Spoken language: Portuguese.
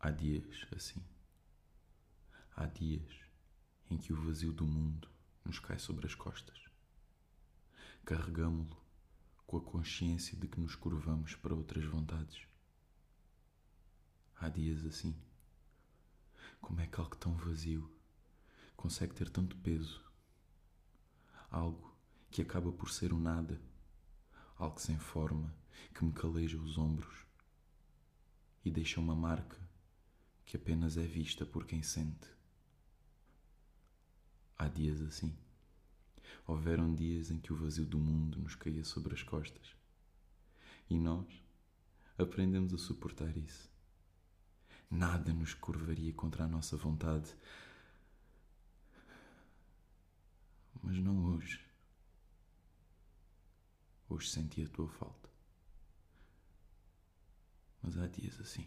Há dias assim. Há dias em que o vazio do mundo nos cai sobre as costas. Carregamo-lo com a consciência de que nos curvamos para outras vontades. Há dias assim. Como é que algo tão vazio consegue ter tanto peso? Algo que acaba por ser um nada, algo sem forma que me caleja os ombros e deixa uma marca que apenas é vista por quem sente. Há dias assim. Houveram dias em que o vazio do mundo nos caía sobre as costas. E nós aprendemos a suportar isso. Nada nos curvaria contra a nossa vontade. Mas não hoje. Hoje senti a tua falta. Mas há dias assim.